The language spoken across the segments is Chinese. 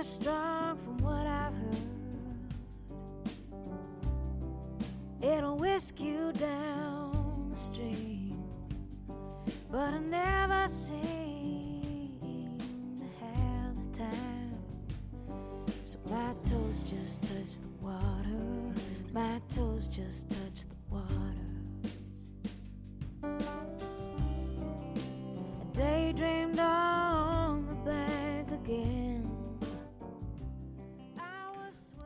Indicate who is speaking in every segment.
Speaker 1: very strong from what I've heard. It'll whisk you down the stream, but I never seem to have the time. So my toes just touch the water, my toes just touch the water.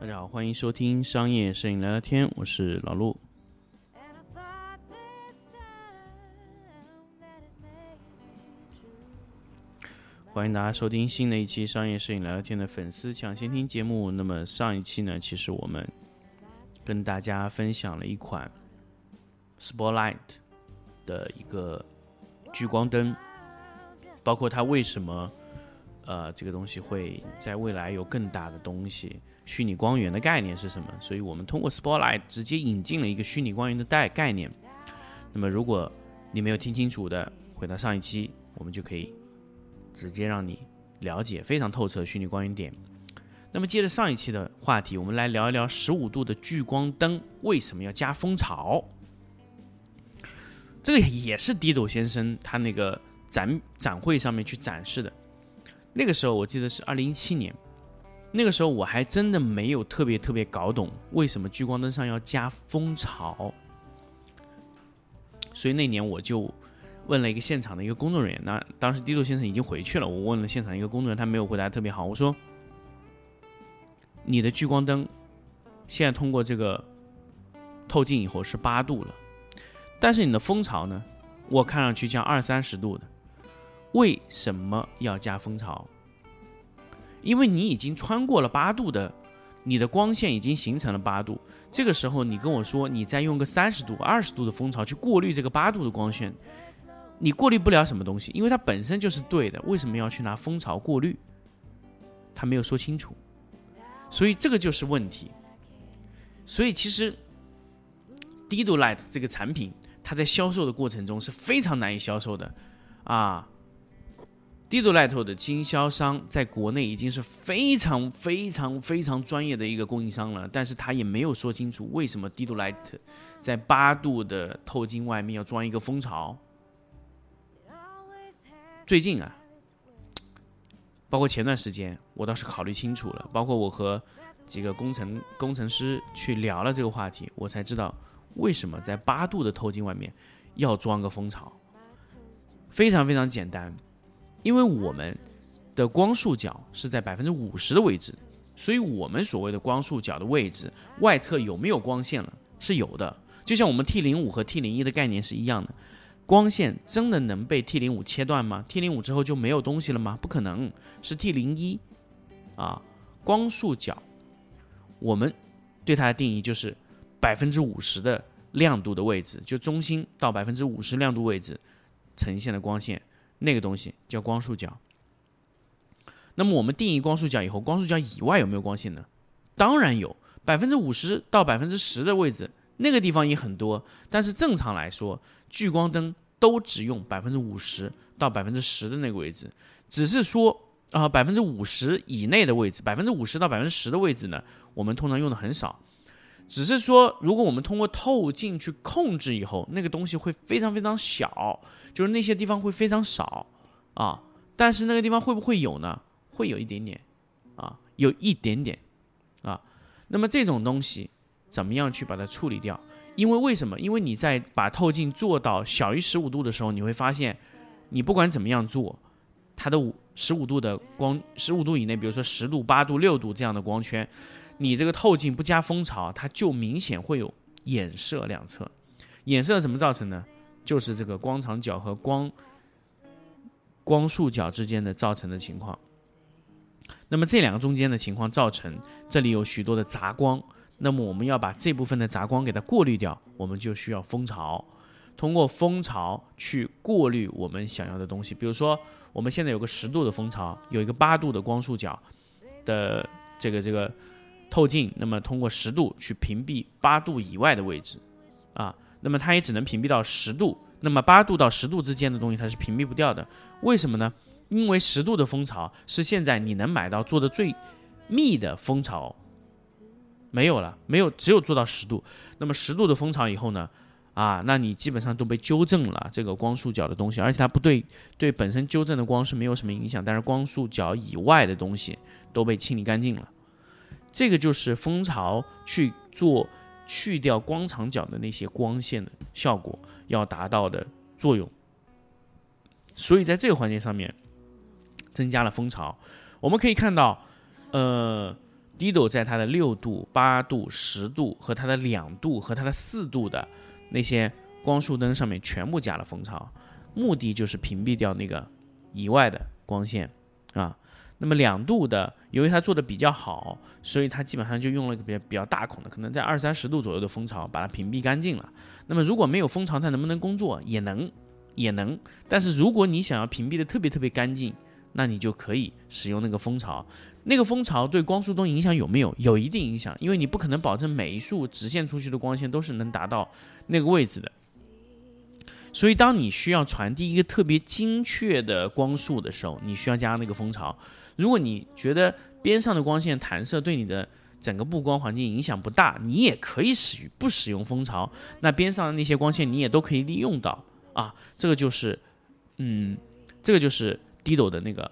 Speaker 2: 大家好，欢迎收听商业摄影聊聊天，我是老陆。欢迎大家收听新的一期商业摄影聊聊天的粉丝抢先听节目。那么上一期呢，其实我们跟大家分享了一款 Spotlight 的一个聚光灯，包括它为什么呃这个东西会在未来有更大的东西，虚拟光源的概念是什么？所以我们通过 Spotlight 直接引进了一个虚拟光源的概概念。那么如果你没有听清楚的，回到上一期，我们就可以直接让你了解非常透彻的虚拟光源点。那么接着上一期的话题，我们来聊一聊十五度的聚光灯为什么要加蜂巢。这个也是低斗先生他那个展展会上面去展示的。那个时候我记得是二零一七年，那个时候我还真的没有特别特别搞懂为什么聚光灯上要加蜂巢，所以那年我就问了一个现场的一个工作人员，那当时低度先生已经回去了，我问了现场一个工作人员，他没有回答特别好。我说：“你的聚光灯现在通过这个透镜以后是八度了，但是你的蜂巢呢，我看上去像二三十度的，为什么要加蜂巢？因为你已经穿过了八度的，你的光线已经形成了八度，这个时候你跟我说你再用个三十度、二十度的蜂巢去过滤这个八度的光线。”你过滤不了什么东西，因为它本身就是对的，为什么要去拿蜂巢过滤？他没有说清楚，所以这个就是问题。所以其实 d i d o Light 这个产品，它在销售的过程中是非常难以销售的啊。D i d o Light 的经销商在国内已经是非常非常非常专业的一个供应商了，但是他也没有说清楚为什么 d i d o Light 在八度的透镜外面要装一个蜂巢。最近啊，包括前段时间，我倒是考虑清楚了。包括我和几个工程工程师去聊了这个话题，我才知道为什么在八度的透镜外面要装个蜂巢。非常非常简单，因为我们的光束角是在百分之五十的位置，所以我们所谓的光束角的位置外侧有没有光线了？是有的，就像我们 T 零五和 T 零一的概念是一样的。光线真的能被 T 零五切断吗？T 零五之后就没有东西了吗？不可能，是 T 零一啊，光束角，我们对它的定义就是百分之五十的亮度的位置，就中心到百分之五十亮度位置呈现的光线，那个东西叫光束角。那么我们定义光束角以后，光束角以外有没有光线呢？当然有，百分之五十到百分之十的位置。那个地方也很多，但是正常来说，聚光灯都只用百分之五十到百分之十的那个位置，只是说啊，百分之五十以内的位置，百分之五十到百分之十的位置呢，我们通常用的很少。只是说，如果我们通过透镜去控制以后，那个东西会非常非常小，就是那些地方会非常少啊。但是那个地方会不会有呢？会有一点点啊，有一点点啊。那么这种东西。怎么样去把它处理掉？因为为什么？因为你在把透镜做到小于十五度的时候，你会发现，你不管怎么样做，它的五十五度的光，十五度以内，比如说十度、八度、六度这样的光圈，你这个透镜不加蜂巢，它就明显会有衍射两侧。衍射怎么造成呢？就是这个光场角和光光束角之间的造成的情况。那么这两个中间的情况造成这里有许多的杂光。那么我们要把这部分的杂光给它过滤掉，我们就需要蜂巢，通过蜂巢去过滤我们想要的东西。比如说，我们现在有个十度的蜂巢，有一个八度的光束角的这个这个透镜，那么通过十度去屏蔽八度以外的位置，啊，那么它也只能屏蔽到十度，那么八度到十度之间的东西它是屏蔽不掉的。为什么呢？因为十度的蜂巢是现在你能买到做的最密的蜂巢没有了，没有，只有做到十度。那么十度的蜂巢以后呢？啊，那你基本上都被纠正了这个光束角的东西，而且它不对对本身纠正的光是没有什么影响，但是光束角以外的东西都被清理干净了。这个就是蜂巢去做去掉光场角的那些光线的效果要达到的作用。所以在这个环节上面增加了蜂巢，我们可以看到，呃，Dido 在它的六度、八度、十度和它的两度和它的四度的。那些光束灯上面全部加了蜂巢，目的就是屏蔽掉那个以外的光线啊。那么两度的，由于它做的比较好，所以它基本上就用了一个比较比较大孔的，可能在二三十度左右的蜂巢把它屏蔽干净了。那么如果没有蜂巢，它能不能工作？也能，也能。但是如果你想要屏蔽的特别特别干净，那你就可以使用那个蜂巢。那个蜂巢对光束灯影响有没有？有一定影响，因为你不可能保证每一束直线出去的光线都是能达到那个位置的。所以，当你需要传递一个特别精确的光束的时候，你需要加那个蜂巢。如果你觉得边上的光线弹射对你的整个布光环境影响不大，你也可以使不使用蜂巢，那边上的那些光线你也都可以利用到啊。这个就是，嗯，这个就是 Dido 的那个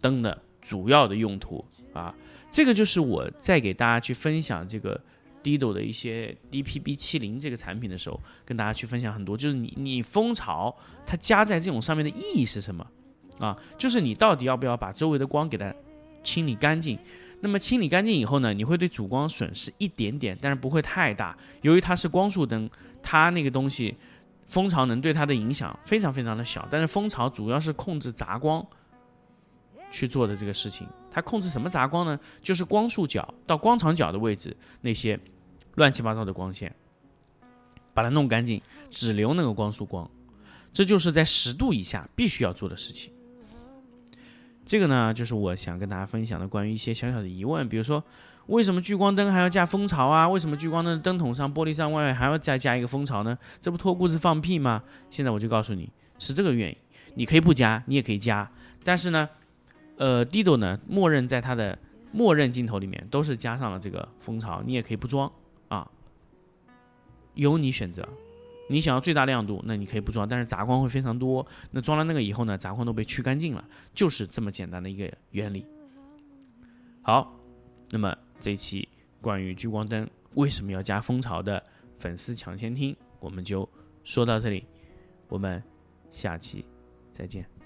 Speaker 2: 灯的。主要的用途啊，这个就是我在给大家去分享这个 Dido 的一些 DPB 七零这个产品的时候，跟大家去分享很多，就是你你蜂巢它加在这种上面的意义是什么啊？就是你到底要不要把周围的光给它清理干净？那么清理干净以后呢，你会对主光损失一点点，但是不会太大。由于它是光束灯，它那个东西蜂巢能对它的影响非常非常的小，但是蜂巢主要是控制杂光。去做的这个事情，它控制什么杂光呢？就是光束角到光场角的位置那些乱七八糟的光线，把它弄干净，只留那个光束光。这就是在十度以下必须要做的事情。这个呢，就是我想跟大家分享的关于一些小小的疑问，比如说为什么聚光灯还要加蜂巢啊？为什么聚光灯灯筒上、玻璃上外面还要再加一个蜂巢呢？这不脱裤子放屁吗？现在我就告诉你是这个原因。你可以不加，你也可以加，但是呢。呃，Dido 呢，默认在它的默认镜头里面都是加上了这个蜂巢，你也可以不装啊，由你选择。你想要最大亮度，那你可以不装，但是杂光会非常多。那装了那个以后呢，杂光都被去干净了，就是这么简单的一个原理。好，那么这一期关于聚光灯为什么要加蜂巢的粉丝抢先听，我们就说到这里，我们下期再见。